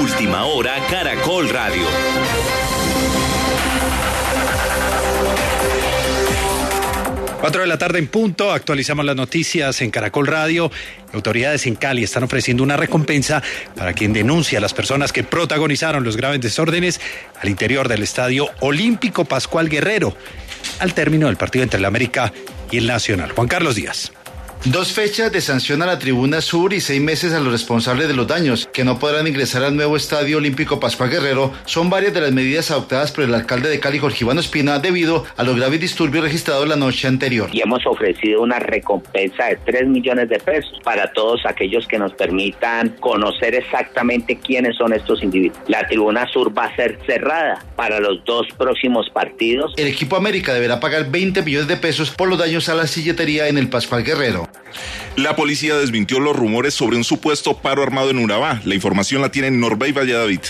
Última hora, Caracol Radio. Cuatro de la tarde en punto, actualizamos las noticias en Caracol Radio. Autoridades en Cali están ofreciendo una recompensa para quien denuncia a las personas que protagonizaron los graves desórdenes al interior del Estadio Olímpico Pascual Guerrero, al término del partido entre el América y el Nacional. Juan Carlos Díaz. Dos fechas de sanción a la tribuna sur y seis meses a los responsables de los daños, que no podrán ingresar al nuevo Estadio Olímpico Pascual Guerrero, son varias de las medidas adoptadas por el alcalde de Cali, Jorge Iván Espina, debido a los graves disturbios registrados la noche anterior. Y hemos ofrecido una recompensa de 3 millones de pesos para todos aquellos que nos permitan conocer exactamente quiénes son estos individuos. La tribuna sur va a ser cerrada para los dos próximos partidos. El equipo América deberá pagar 20 millones de pesos por los daños a la silletería en el Pascual Guerrero. La policía desmintió los rumores sobre un supuesto paro armado en Urabá. La información la tiene Norbey Valladolid.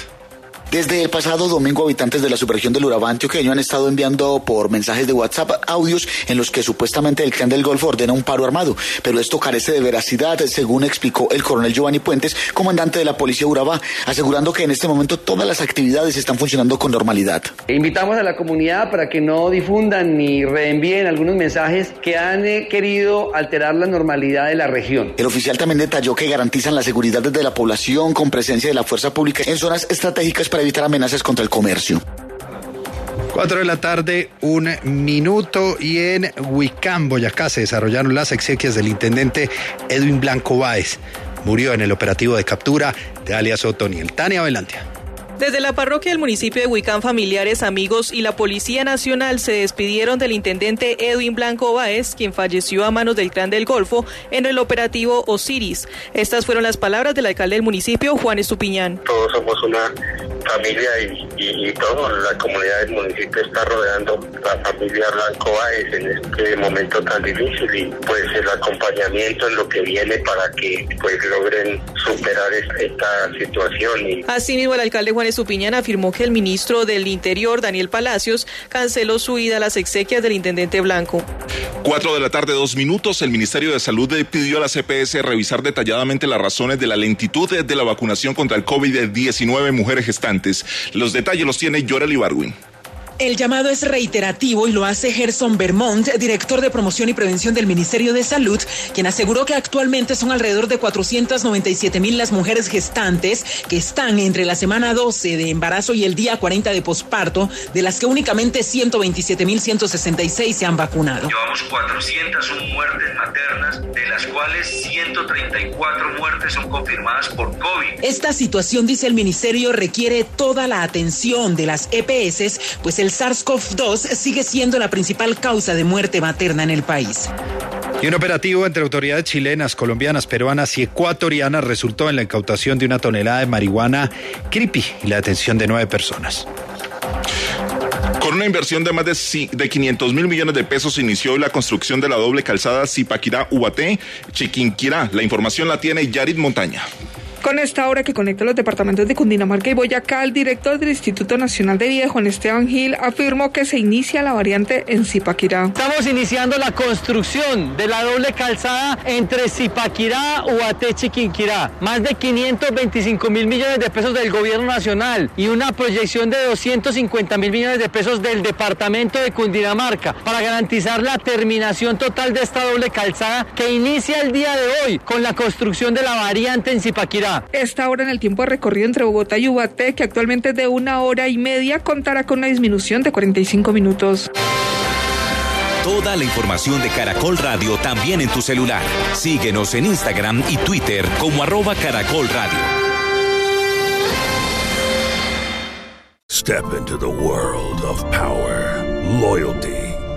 Desde el pasado domingo, habitantes de la subregión del Urabá antioqueño han estado enviando por mensajes de WhatsApp audios en los que supuestamente el clan del Golfo ordena un paro armado, pero esto carece de veracidad, según explicó el coronel Giovanni Puentes, comandante de la policía Urabá, asegurando que en este momento todas las actividades están funcionando con normalidad. Invitamos a la comunidad para que no difundan ni reenvíen algunos mensajes que han eh, querido alterar la normalidad de la región. El oficial también detalló que garantizan la seguridad desde la población con presencia de la fuerza pública en zonas estratégicas para evitar amenazas contra el comercio. Cuatro de la tarde, un minuto y en Huicán, Boyacá, se desarrollaron las exequias del intendente Edwin Blanco Báez. Murió en el operativo de captura de alias Otoniel. Tania Velantia. Desde la parroquia del municipio de Huicán, familiares, amigos y la Policía Nacional se despidieron del intendente Edwin Blanco Báez, quien falleció a manos del clan del Golfo en el operativo Osiris. Estas fueron las palabras del alcalde del municipio, Juan Estupiñán. Todos somos una familia y, y, toda la comunidad del municipio está rodeando la familia Blanco Báez en este momento tan difícil y pues el acompañamiento en lo que viene para que pues logren superar esta situación. Y... Asimismo, el alcalde Juan Estupiñán afirmó que el ministro del Interior, Daniel Palacios, canceló su ida a las exequias del intendente Blanco. Cuatro de la tarde, dos minutos, el Ministerio de Salud pidió a la CPS revisar detalladamente las razones de la lentitud de la vacunación contra el COVID-19 en mujeres gestantes. Los detalles los tiene Yoreli Barwin. El llamado es reiterativo y lo hace Gerson Vermont, director de promoción y prevención del Ministerio de Salud, quien aseguró que actualmente son alrededor de 497 mil las mujeres gestantes que están entre la semana 12 de embarazo y el día 40 de posparto, de las que únicamente 127 mil 166 se han vacunado. Llevamos 401 muertes maternas, de las cuales 134 muertes son confirmadas por COVID. Esta situación, dice el ministerio, requiere toda la atención de las EPS, pues el SARS-CoV-2 sigue siendo la principal causa de muerte materna en el país. Y un operativo entre autoridades chilenas, colombianas, peruanas y ecuatorianas resultó en la incautación de una tonelada de marihuana creepy y la detención de nueve personas. Con una inversión de más de, de 500 mil millones de pesos inició la construcción de la doble calzada Zipaquirá-Ubaté, Chiquinquirá. La información la tiene Yarit Montaña. Con esta obra que conecta los departamentos de Cundinamarca y Boyacá, el director del Instituto Nacional de Vida, Juan Esteban Gil, afirmó que se inicia la variante en Zipaquirá. Estamos iniciando la construcción de la doble calzada entre Zipaquirá, Ubaté, Chiquinquirá. Más de 525 mil millones de pesos del gobierno nacional y una proyección de 250 mil millones de pesos del departamento de Cundinamarca para garantizar la terminación total de esta doble calzada que inicia el día de hoy con la construcción de la variante en Zipaquirá. Esta hora en el tiempo de recorrido entre Bogotá y Ubaté, que actualmente es de una hora y media, contará con una disminución de 45 minutos. Toda la información de Caracol Radio también en tu celular. Síguenos en Instagram y Twitter como arroba Caracol Radio. Step into the world of power, loyalty.